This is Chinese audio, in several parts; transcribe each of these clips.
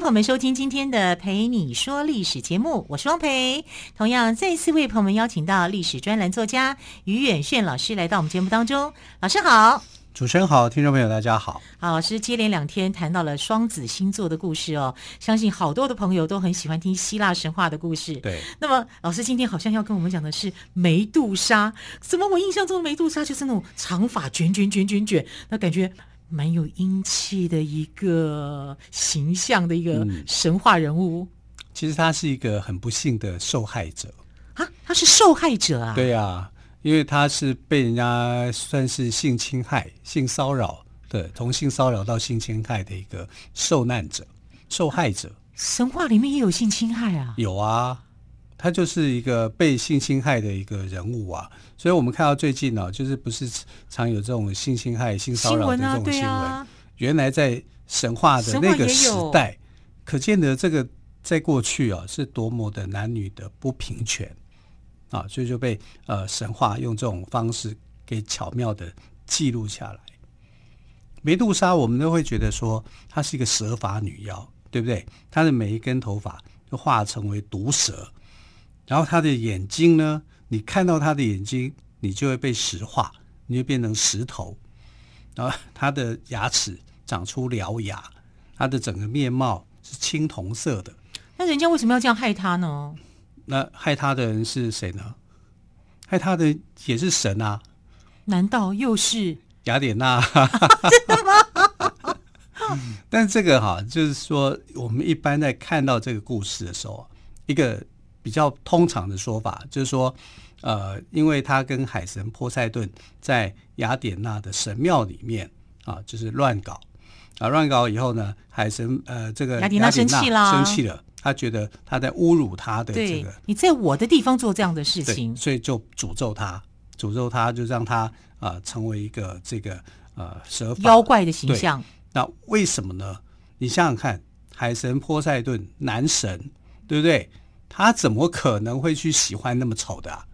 朋友们收听今天的《陪你说历史》节目，我是汪培。同样，再次为朋友们邀请到历史专栏作家于远炫老师来到我们节目当中。老师好。主持人好，听众朋友大家好。好，老师接连两天谈到了双子星座的故事哦，相信好多的朋友都很喜欢听希腊神话的故事。对，那么老师今天好像要跟我们讲的是梅杜莎。怎么我印象中的梅杜莎就是那种长发卷卷卷卷卷，那感觉蛮有英气的一个形象的一个神话人物。嗯，其实他是一个很不幸的受害者啊，他是受害者啊？对啊。因为他是被人家算是性侵害、性骚扰的，从性骚扰到性侵害的一个受难者、受害者。神话里面也有性侵害啊？有啊，他就是一个被性侵害的一个人物啊。所以我们看到最近呢、啊，就是不是常有这种性侵害、性骚扰的这种新闻？原来在神话的那个时代，可见得这个在过去啊，是多么的男女的不平权。啊，所以就被呃神话用这种方式给巧妙的记录下来。梅杜莎，我们都会觉得说她是一个蛇发女妖，对不对？她的每一根头发就化成为毒蛇，然后他的眼睛呢，你看到他的眼睛，你就会被石化，你就变成石头。然后他的牙齿长出獠牙，他的整个面貌是青铜色的。那人家为什么要这样害他呢？那害他的人是谁呢？害他的也是神啊？难道又是雅典娜？真的吗？但这个哈，就是说，我们一般在看到这个故事的时候，一个比较通常的说法就是说，呃，因为他跟海神波塞顿在雅典娜的神庙里面啊，就是乱搞啊，乱搞以后呢，海神呃，这个雅典娜生气了，生气了。他觉得他在侮辱他的这个，你在我的地方做这样的事情，所以就诅咒他，诅咒他，就让他啊、呃、成为一个这个呃蛇妖怪的形象。那为什么呢？你想想看，海神波塞顿，男神，对不对？他怎么可能会去喜欢那么丑的啊？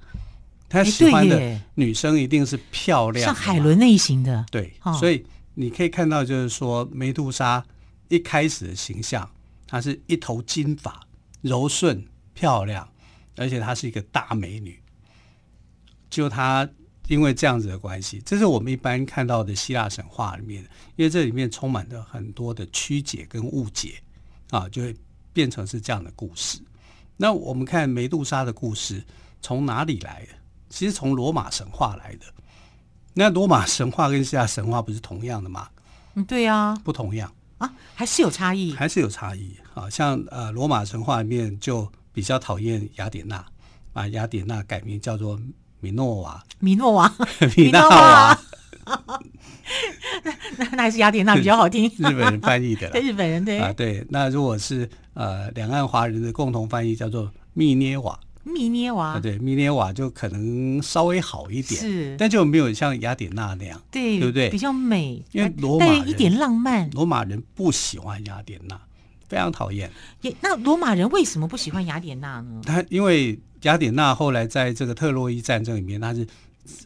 他喜欢的女生一定是漂亮，像海伦类型的。对，所以你可以看到，就是说梅杜莎一开始的形象。她是一头金发，柔顺漂亮，而且她是一个大美女。就她因为这样子的关系，这是我们一般看到的希腊神话里面，因为这里面充满着很多的曲解跟误解啊，就会变成是这样的故事。那我们看梅杜莎的故事从哪里来的？其实从罗马神话来的。那罗马神话跟希腊神话不是同样的吗？嗯，对呀，不同样。啊，还是有差异，还是有差异啊。像呃，罗马神话里面就比较讨厌雅典娜，把雅典娜改名叫做米诺娃，米诺娃，米诺瓦。那那还是雅典娜比较好听，日本人翻译的，对 日本人对啊对。那如果是呃两岸华人的共同翻译，叫做密涅瓦。密涅瓦啊，对，密涅瓦就可能稍微好一点，是，但就没有像雅典娜那样，对，对不对？比较美，因为罗马人一点浪漫，罗马人不喜欢雅典娜，非常讨厌。也那罗马人为什么不喜欢雅典娜呢？他因为雅典娜后来在这个特洛伊战争里面，他是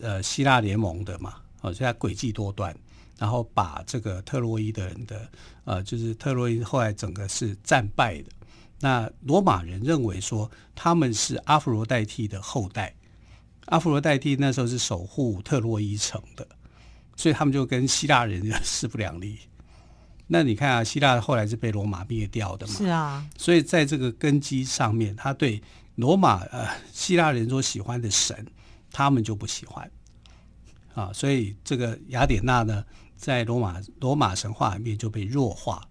呃希腊联盟的嘛，哦，所以他诡计多端，然后把这个特洛伊的人的呃，就是特洛伊后来整个是战败的。那罗马人认为说他们是阿佛罗代替的后代，阿佛罗代替那时候是守护特洛伊城的，所以他们就跟希腊人势不两立。那你看啊，希腊后来是被罗马灭掉的嘛？是啊。所以在这个根基上面，他对罗马呃希腊人所喜欢的神，他们就不喜欢啊。所以这个雅典娜呢，在罗马罗马神话里面就被弱化。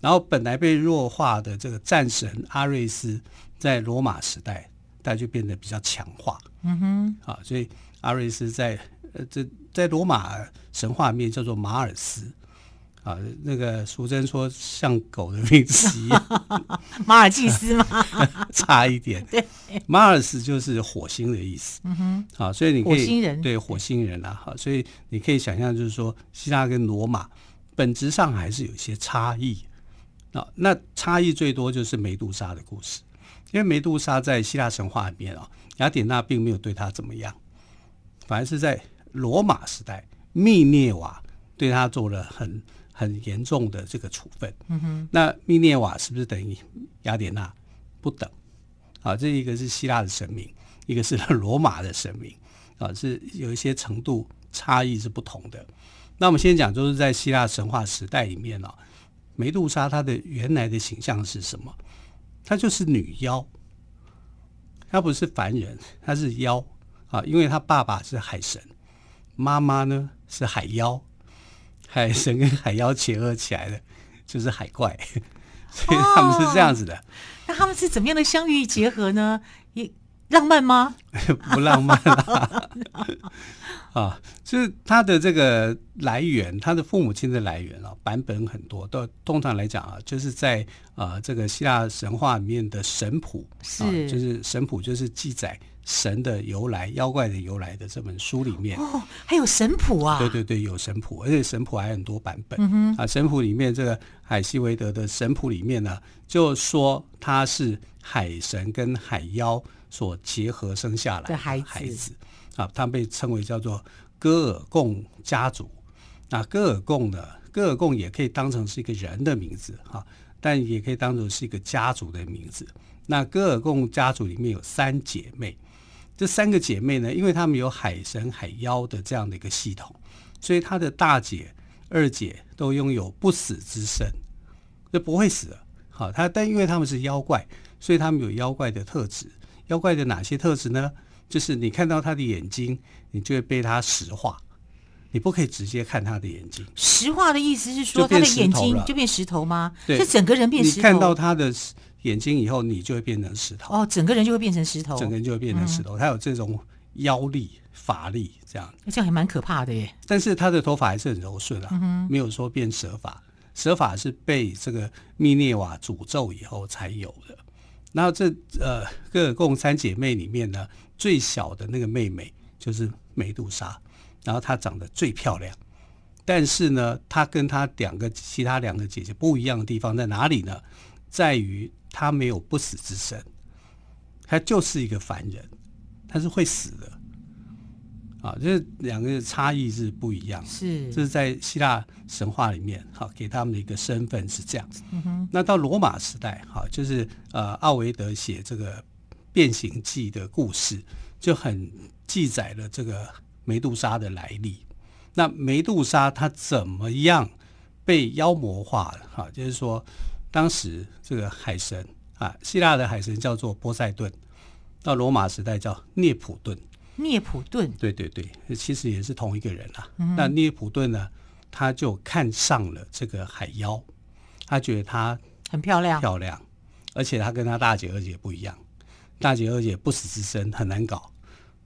然后本来被弱化的这个战神阿瑞斯，在罗马时代，他就变得比较强化。嗯哼，啊，所以阿瑞斯在呃这在罗马神话里面叫做马尔斯，啊，那个俗称说像狗的名字一样，马尔济斯吗？差一点。对，马尔斯就是火星的意思。嗯哼，好，所以你可以火星人对火星人啊，好，所以你可以想象，就是说希腊跟罗马本质上还是有一些差异啊。那差异最多就是梅杜莎的故事，因为梅杜莎在希腊神话里面啊，雅典娜并没有对她怎么样，反而是在罗马时代，密涅瓦对她做了很。很严重的这个处分，嗯哼，那密涅瓦是不是等于雅典娜？不等，啊，这一个是希腊的神明，一个是罗马的神明，啊，是有一些程度差异是不同的。那我们先讲，就是在希腊神话时代里面呢，梅杜莎她的原来的形象是什么？她就是女妖，她不是凡人，她是妖啊，因为她爸爸是海神，妈妈呢是海妖。海神跟海妖结合起来的，就是海怪，所以他们是这样子的。哦、那他们是怎么样的相遇结合呢？也浪漫吗？不浪漫啦！啊，就是他的这个来源，他的父母亲的来源啊，版本很多。都通常来讲啊，就是在啊这个希腊神话里面的神谱是、啊，就是神谱，就是记载。神的由来、妖怪的由来的这本书里面哦，还有神谱啊！对对对，有神谱，而且神谱还很多版本。嗯哼啊，神谱里面这个海西维德的神谱里面呢，就说他是海神跟海妖所结合生下来的孩子，孩子啊，他被称为叫做戈尔贡家族。那戈尔贡呢，戈尔贡也可以当成是一个人的名字哈，但也可以当成是一个家族的名字。那戈尔贡家族里面有三姐妹。这三个姐妹呢，因为她们有海神、海妖的这样的一个系统，所以她的大姐、二姐都拥有不死之身，就不会死了。好，她但因为她们是妖怪，所以她们有妖怪的特质。妖怪的哪些特质呢？就是你看到她的眼睛，你就会被她石化，你不可以直接看她的眼睛。石化的意思是说，她的眼睛就变石头吗？对，是整个人变石头。你看到她的。眼睛以后你就会变成石头哦，整个人就会变成石头，整个人就会变成石头。他、嗯、有这种妖力、法力，这样，这样还蛮可怕的耶。但是他的头发还是很柔顺啊，嗯、没有说变蛇发。蛇发是被这个密涅瓦诅咒以后才有的。然后这呃，戈尔贡三姐妹里面呢，最小的那个妹妹就是梅杜莎，然后她长得最漂亮。但是呢，她跟她两个其他两个姐姐不一样的地方在哪里呢？在于。他没有不死之身，他就是一个凡人，他是会死的，啊，这两个差异是不一样。是，这是在希腊神话里面，好，给他们的一个身份是这样子。嗯。那到罗马时代，好，就是呃，奥维德写这个《变形记》的故事，就很记载了这个梅杜莎的来历。那梅杜莎她怎么样被妖魔化了？哈，就是说。当时这个海神啊，希腊的海神叫做波塞顿，到罗马时代叫涅普顿。涅普顿，对对对，其实也是同一个人啊。嗯、那涅普顿呢，他就看上了这个海妖，他觉得她很漂亮，漂亮，而且他跟他大姐二姐不一样，大姐二姐不死之身很难搞。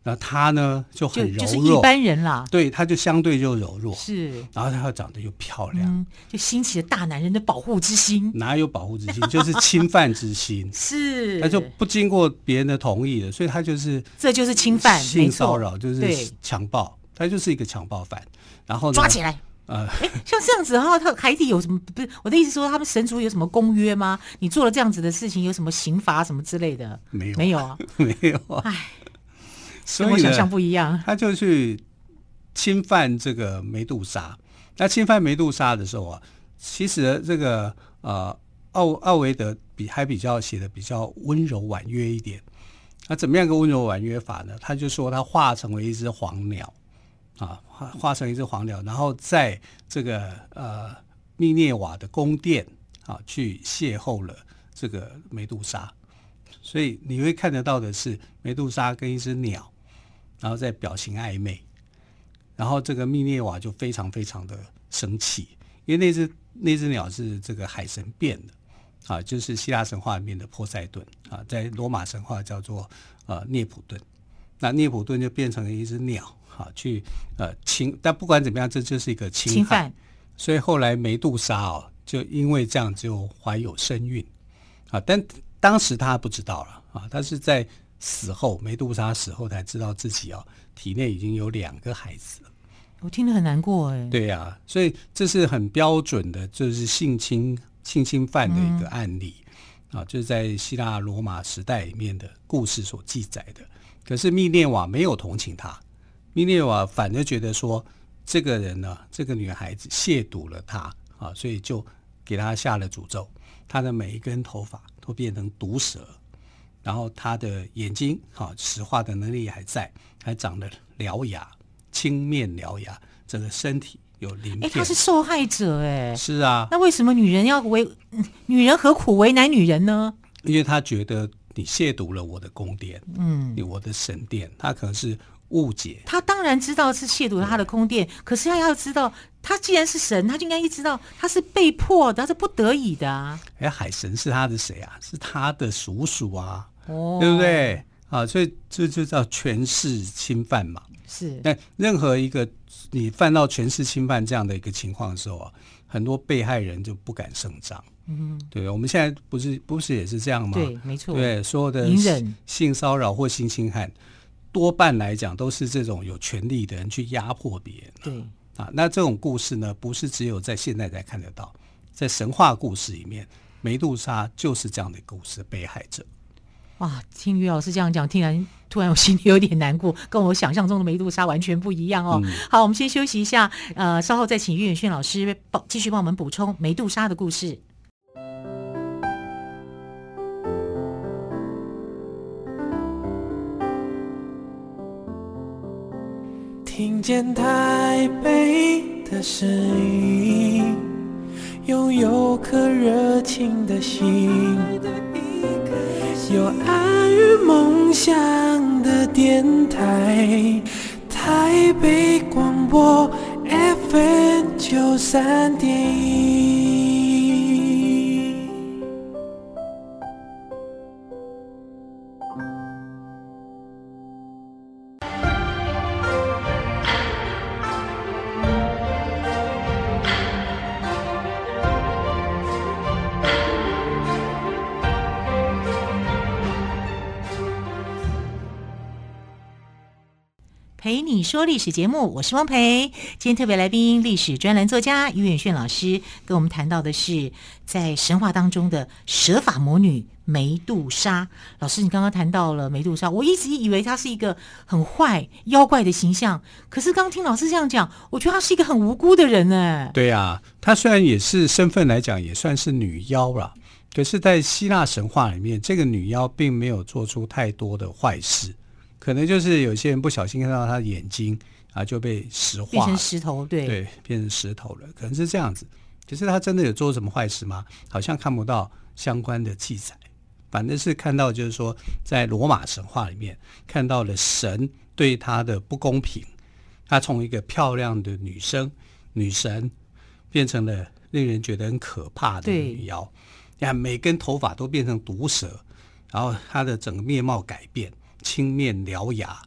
那他呢就很柔弱，就，就是一般人啦。对，他就相对就柔弱。是，然后他又长得又漂亮，嗯、就兴起了大男人的保护之心。哪有保护之心？就是侵犯之心。是，他就不经过别人的同意的，所以他就是这就是侵犯、性骚扰，就是强暴。他就是一个强暴犯。然后抓起来。呃，哎，像这样子的话，他海底有什么？不是我的意思，说他们神族有什么公约吗？你做了这样子的事情，有什么刑罚什么之类的？没有，没有啊，没有啊。哎。跟我想象不一样，他就去侵犯这个梅杜莎。那侵犯梅杜莎的时候啊，其实这个呃奥奥维德比还比较写的比较温柔婉约一点。那怎么样个温柔婉约法呢？他就说他化成为一只黄鸟啊，化化成一只黄鸟，然后在这个呃密涅瓦的宫殿啊去邂逅了这个梅杜莎。所以你会看得到的是梅杜莎跟一只鸟。然后再表情暧昧，然后这个密涅瓦就非常非常的生气，因为那只那只鸟是这个海神变的。啊，就是希腊神话里面的波塞顿。啊，在罗马神话叫做呃涅普顿，那涅普顿就变成了一只鸟啊，去呃侵，但不管怎么样，这就是一个侵犯，侵犯。所以后来梅杜莎哦，就因为这样就怀有身孕。啊，但当时他不知道了啊，他是在死后梅杜莎死后才知道自己哦体内已经有两个孩子了。我听得很难过哎。对呀、啊，所以这是很标准的，就是性侵性侵犯的一个案例、嗯、啊，就是在希腊罗马时代里面的故事所记载的。可是密涅瓦没有同情他，密涅瓦反而觉得说，这个人呢，这个女孩子亵渎了他啊，所以就给他下了诅咒，他的每一根头发都变成毒蛇，然后他的眼睛哈，石化的能力还在，还长了獠牙。青面獠牙，整个身体有鳞片。哎，他是受害者哎。是啊。那为什么女人要为女人何苦为难女人呢？因为他觉得你亵渎了我的宫殿，嗯，我的神殿，他可能是误解。他当然知道是亵渎了他的宫殿，可是他要知道，他既然是神，他就应该知道他是被迫的，他是不得已的啊。哎，海神是他的谁啊？是他的叔叔啊，哦，对不对？啊，所以这就叫权势侵犯嘛。是，那任何一个你犯到权势侵犯这样的一个情况的时候啊，很多被害人就不敢声张。嗯，对，我们现在不是不是也是这样吗？对，没错。对，所有的性骚扰或性侵害，多半来讲都是这种有权利的人去压迫别人。对啊，那这种故事呢，不是只有在现在才看得到，在神话故事里面，梅杜莎就是这样的故事被害者。哇，听于老师这样讲，听完突然我心里有点难过，跟我想象中的梅杜莎完全不一样哦。嗯、好，我们先休息一下，呃，稍后再请于远逊老师帮继续帮我们补充梅杜莎的故事。听见台北的声音，拥有颗热情的心。有爱与梦想的电台，台北广播 FM 九三点说历史节目，我是汪培。今天特别来宾，历史专栏作家于远炫老师，跟我们谈到的是在神话当中的蛇发魔女梅杜莎。老师，你刚刚谈到了梅杜莎，我一直以为她是一个很坏妖怪的形象，可是刚听老师这样讲，我觉得她是一个很无辜的人呢。对呀、啊，她虽然也是身份来讲也算是女妖了，可是，在希腊神话里面，这个女妖并没有做出太多的坏事。可能就是有些人不小心看到他的眼睛啊，就被石化，变成石头，对对，变成石头了。可能是这样子。可是他真的有做什么坏事吗？好像看不到相关的记载。反正是看到，就是说，在罗马神话里面看到了神对他的不公平。他从一个漂亮的女生、女神，变成了令人觉得很可怕的女妖。你看，每根头发都变成毒蛇，然后他的整个面貌改变。青面獠牙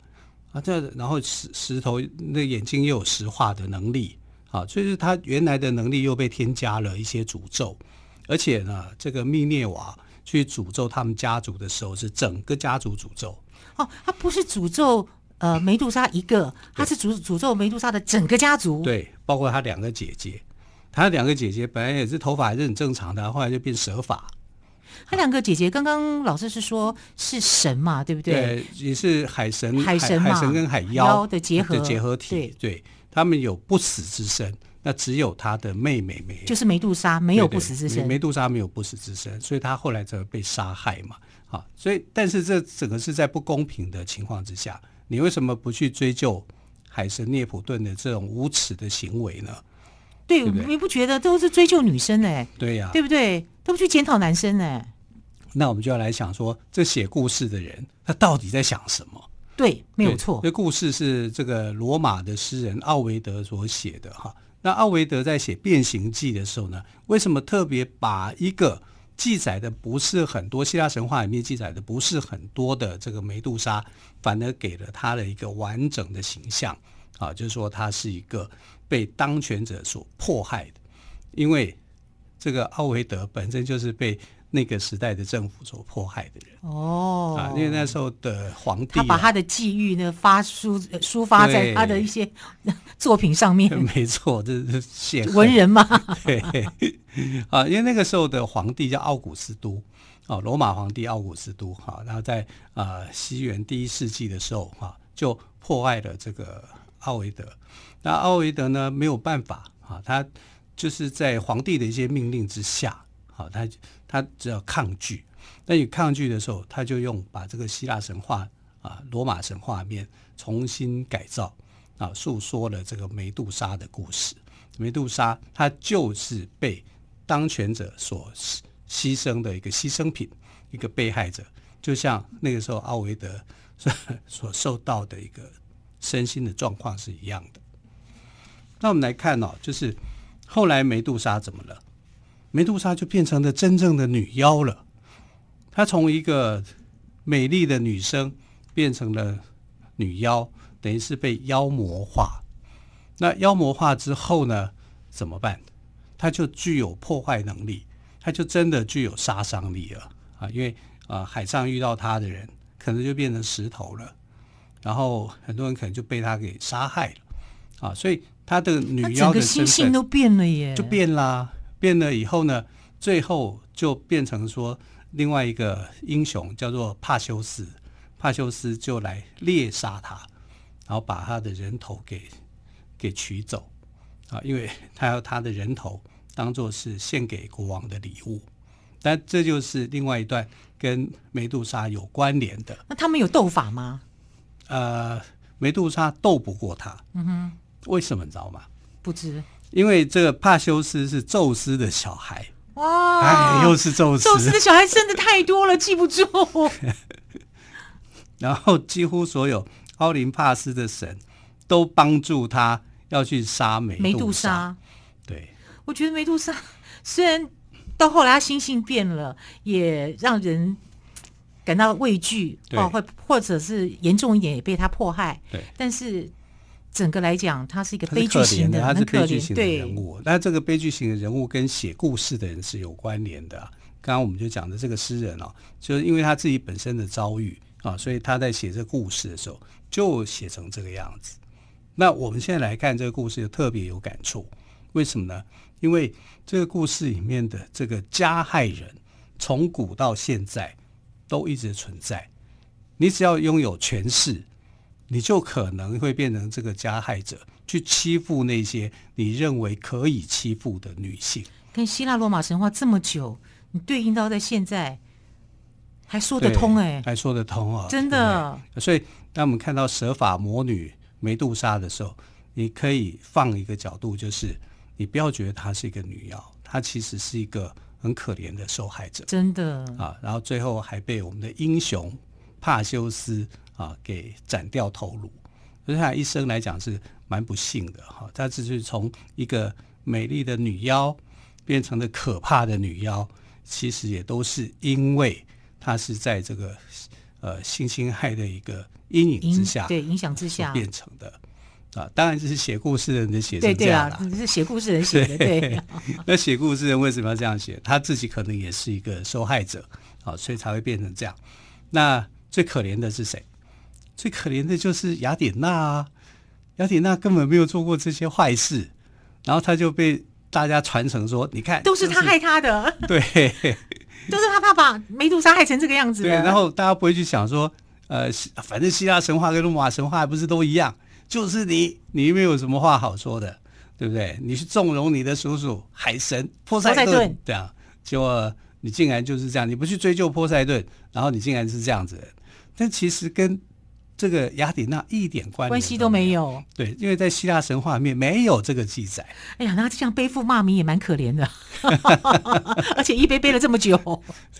啊，这然后石石头那眼睛又有石化的能力啊，所以是他原来的能力又被添加了一些诅咒，而且呢，这个密涅瓦去诅咒他们家族的时候是整个家族诅咒。哦，他不是诅咒呃梅杜莎一个，他是诅诅咒梅杜莎的整个家族，对，包括他两个姐姐，他两个姐姐本来也是头发还是很正常的，后来就变蛇发。他两个姐姐，刚刚老师是说是神嘛，对不对？对，也是海神，海神，海神跟海妖的结合的结合体。对，对，他们有不死之身，那只有他的妹妹没有，就是梅杜莎没有不死之身。梅杜莎没有不死之身，所以他后来才会被杀害嘛。好，所以但是这整个是在不公平的情况之下，你为什么不去追究海神涅普顿的这种无耻的行为呢？对，对对，你不觉得都是追究女生哎？对呀、啊，对不对？都不去检讨男生呢？那我们就要来想说，这写故事的人他到底在想什么？对，没有错。这故事是这个罗马的诗人奥维德所写的哈。那奥维德在写《变形记》的时候呢，为什么特别把一个记载的不是很多希腊神话里面记载的不是很多的这个梅杜莎，反而给了他的一个完整的形象啊，就是说他是一个被当权者所迫害的，因为这个奥维德本身就是被那个时代的政府所迫害的人。哦。啊，因为那时候的皇帝、啊、他把他的际遇呢发抒抒发在他的一些作品上面，没错，这是写文人嘛，对。啊，因为那个时候的皇帝叫奥古斯都。哦，罗马皇帝奥古斯都哈，然后在啊、呃、西元第一世纪的时候哈，就破坏了这个奥维德。那奥维德呢没有办法啊，他就是在皇帝的一些命令之下，好，他他只要抗拒。那你抗拒的时候，他就用把这个希腊神话啊、罗马神话面重新改造啊，诉说了这个梅杜莎的故事。梅杜莎她就是被当权者所。牺牲的一个牺牲品，一个被害者，就像那个时候奥维德所受到的一个身心的状况是一样的。那我们来看哦，就是后来梅杜莎怎么了？梅杜莎就变成了真正的女妖了。她从一个美丽的女生变成了女妖，等于是被妖魔化。那妖魔化之后呢？怎么办？她就具有破坏能力。她就真的具有杀伤力了啊！因为啊，海上遇到她的人，可能就变成石头了，然后很多人可能就被他给杀害了啊！所以他的女妖的心性都变了耶，就变啦。变了以后呢，最后就变成说另外一个英雄叫做帕修斯，帕修斯就来猎杀他，然后把他的人头给给取走啊！因为他要他的人头。当做是献给国王的礼物，但这就是另外一段跟梅杜莎有关联的。那他们有斗法吗？呃，梅杜莎斗不过他。嗯哼，为什么你知道吗？不知。因为这个帕修斯是宙斯的小孩。哇！哎，又是宙斯。宙斯的小孩生的太多了，记不住。然后几乎所有奥林帕斯的神都帮助他要去杀梅梅杜莎。对。我觉得梅杜莎 虽然到后来他心性变了，也让人感到畏惧，或或或者是严重一点也被他迫害。对，但是整个来讲，他是一个悲剧型的，他是悲剧型的人物。那这个悲剧型的人物跟写故事的人是有关联的。刚刚我们就讲的这个诗人哦，就是因为他自己本身的遭遇啊，所以他在写这个故事的时候就写成这个样子。那我们现在来看这个故事，就特别有感触。为什么呢？因为这个故事里面的这个加害人，从古到现在都一直存在。你只要拥有权势，你就可能会变成这个加害者，去欺负那些你认为可以欺负的女性。跟希腊罗马神话这么久，你对应到在现在，还说得通哎，还说得通啊，真的。所以当我们看到蛇法魔女梅杜莎的时候，你可以放一个角度，就是。你不要觉得她是一个女妖，她其实是一个很可怜的受害者，真的啊。然后最后还被我们的英雄帕修斯啊给斩掉头颅，所以她一生来讲是蛮不幸的哈。她只是从一个美丽的女妖变成了可怕的女妖，其实也都是因为她是在这个呃性侵害的一个阴影之下，对影响之下变成的。啊，当然这是写故事的人的写成这样啦。对对啊，是写故事人 写的。对，对 那写故事人为什么要这样写？他自己可能也是一个受害者，啊，所以才会变成这样。那最可怜的是谁？最可怜的就是雅典娜啊！雅典娜根本没有做过这些坏事，然后他就被大家传承说，你看，都是他害他的。对，都是他爸爸梅杜莎害成这个样子。对，然后大家不会去想说，呃，反正希腊神话跟罗马神话还不是都一样？就是你，你没有什么话好说的，对不对？你去纵容你的叔叔海神波塞顿，对啊，结果你竟然就是这样，你不去追究波塞顿，然后你竟然是这样子，但其实跟这个雅典娜一点关关系都没有。对，因为在希腊神话里面没有这个记载。哎呀，那这样背负骂名也蛮可怜的，而且一背背了这么久。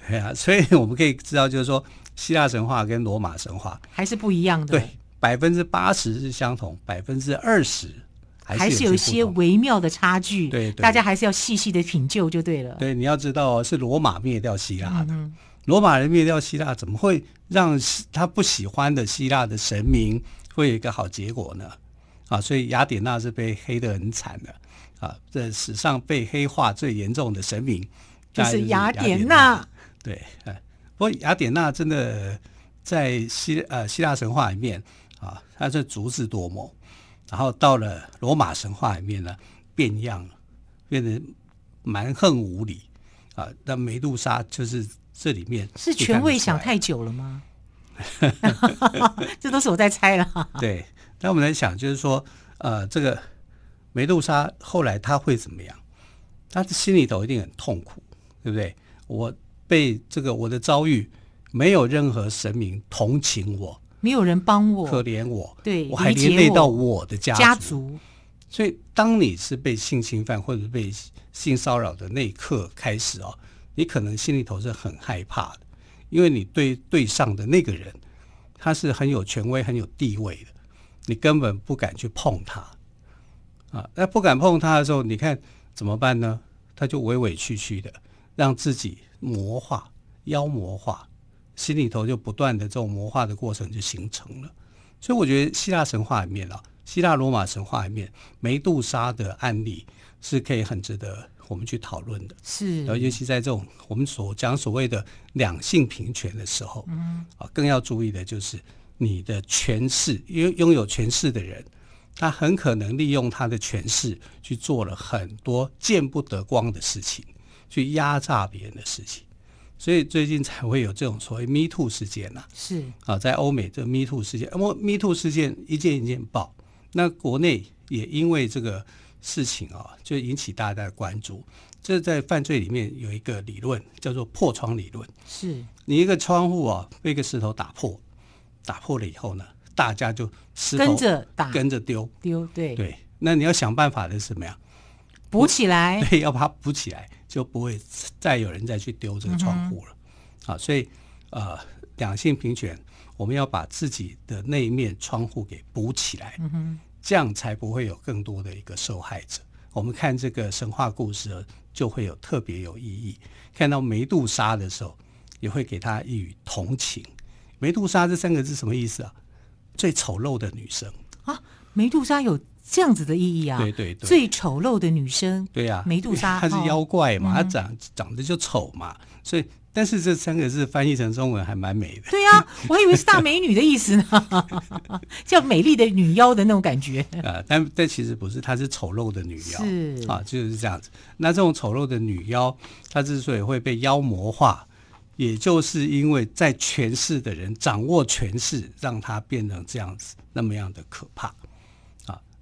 对啊，所以我们可以知道，就是说希腊神话跟罗马神话还是不一样的。对。百分之八十是相同，百分之二十还是有一些微妙的差距。对，对，大家还是要细细的品究就对了。对，你要知道是罗马灭掉希腊的，嗯、罗马人灭掉希腊，怎么会让他不喜欢的希腊的神明会有一个好结果呢？啊，所以雅典娜是被黑得很惨的啊，这史上被黑化最严重的神明就是雅典娜。对，不过雅典娜真的在希呃希腊神话里面啊，她是足智多谋，然后到了罗马神话里面呢，变样了，变得蛮横无理啊。那梅杜莎就是这里面是权位想太久了吗？这都是我在猜了。对，那我们来想，就是说，呃，这个梅杜莎后来他会怎么样？他的心里头一定很痛苦，对不对？我被这个我的遭遇，没有任何神明同情我，没有人帮我，可怜我，对，我还连累到我的家族。家族。所以，当你是被性侵犯或者被性骚扰的那一刻开始哦，你可能心里头是很害怕的。因为你对对上的那个人，他是很有权威、很有地位的，你根本不敢去碰他啊。那不敢碰他的时候，你看怎么办呢？他就委委屈屈的，让自己魔化、妖魔化，心里头就不断的这种魔化的过程就形成了。所以我觉得希腊神话里面啊，希腊罗马神话里面梅杜莎的案例是可以很值得。我们去讨论的。是，尤其在这种我们所讲所谓的两性平权的时候，嗯，啊，更要注意的就是你的权势，因为拥有权势的人，他很可能利用他的权势去做了很多见不得光的事情，去压榨别人的事情，所以最近才会有这种所谓 “Me Too” 事件呐、啊，是。啊，在欧美这 “Me Too” 事件，那么 “Me Too” 事件一件一件爆，那国内也因为这个。事情啊，就引起大家的关注。这在犯罪里面有一个理论，叫做破窗理论。是你一个窗户啊，被一个石头打破，打破了以后呢，大家就石头跟着打，跟着丢丢。对对，那你要想办法的是什么呀？补起来。对，要把它补起来，就不会再有人再去丢这个窗户了。好、嗯，所以呃，两性平权，我们要把自己的那一面窗户给补起来。这样才不会有更多的一个受害者。我们看这个神话故事就会有特别有意义。看到梅杜莎的时候，也会给她一语同情。梅杜莎这三个字什么意思啊？最丑陋的女生啊！梅杜莎有这样子的意义啊？对对对，最丑陋的女生。对呀、啊，梅杜莎 她是妖怪嘛，她、哦、长长得就丑嘛，所以。但是这三个字翻译成中文还蛮美的。对呀、啊，我还以为是大美女的意思呢，叫美丽的女妖的那种感觉。啊，但但其实不是，她是丑陋的女妖。是啊，就是这样子。那这种丑陋的女妖，她之所以会被妖魔化，也就是因为在权势的人掌握权势，让她变成这样子，那么样的可怕。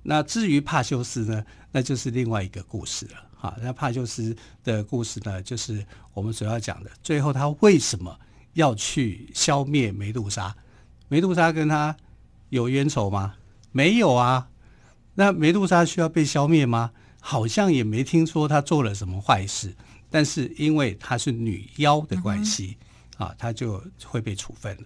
啊，那至于帕修斯呢，那就是另外一个故事了。哈，那帕修斯的故事呢，就是我们所要讲的。最后，他为什么要去消灭梅杜莎？梅杜莎跟他有冤仇吗？没有啊。那梅杜莎需要被消灭吗？好像也没听说他做了什么坏事。但是因为她是女妖的关系，啊，他就会被处分了。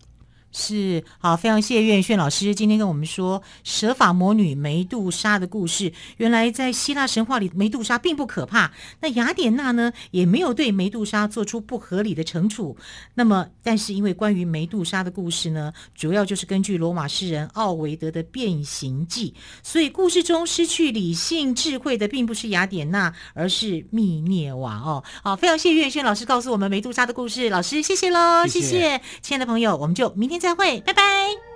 是好，非常谢谢岳轩老师今天跟我们说蛇法魔女梅杜莎的故事。原来在希腊神话里，梅杜莎并不可怕。那雅典娜呢，也没有对梅杜莎做出不合理的惩处。那么，但是因为关于梅杜莎的故事呢，主要就是根据罗马诗人奥维德的《变形记》，所以故事中失去理性智慧的并不是雅典娜，而是密涅瓦哦。好，非常谢谢岳轩老师告诉我们梅杜莎的故事。老师，谢谢喽，谢谢亲爱的朋友，我们就明天。再会，拜拜。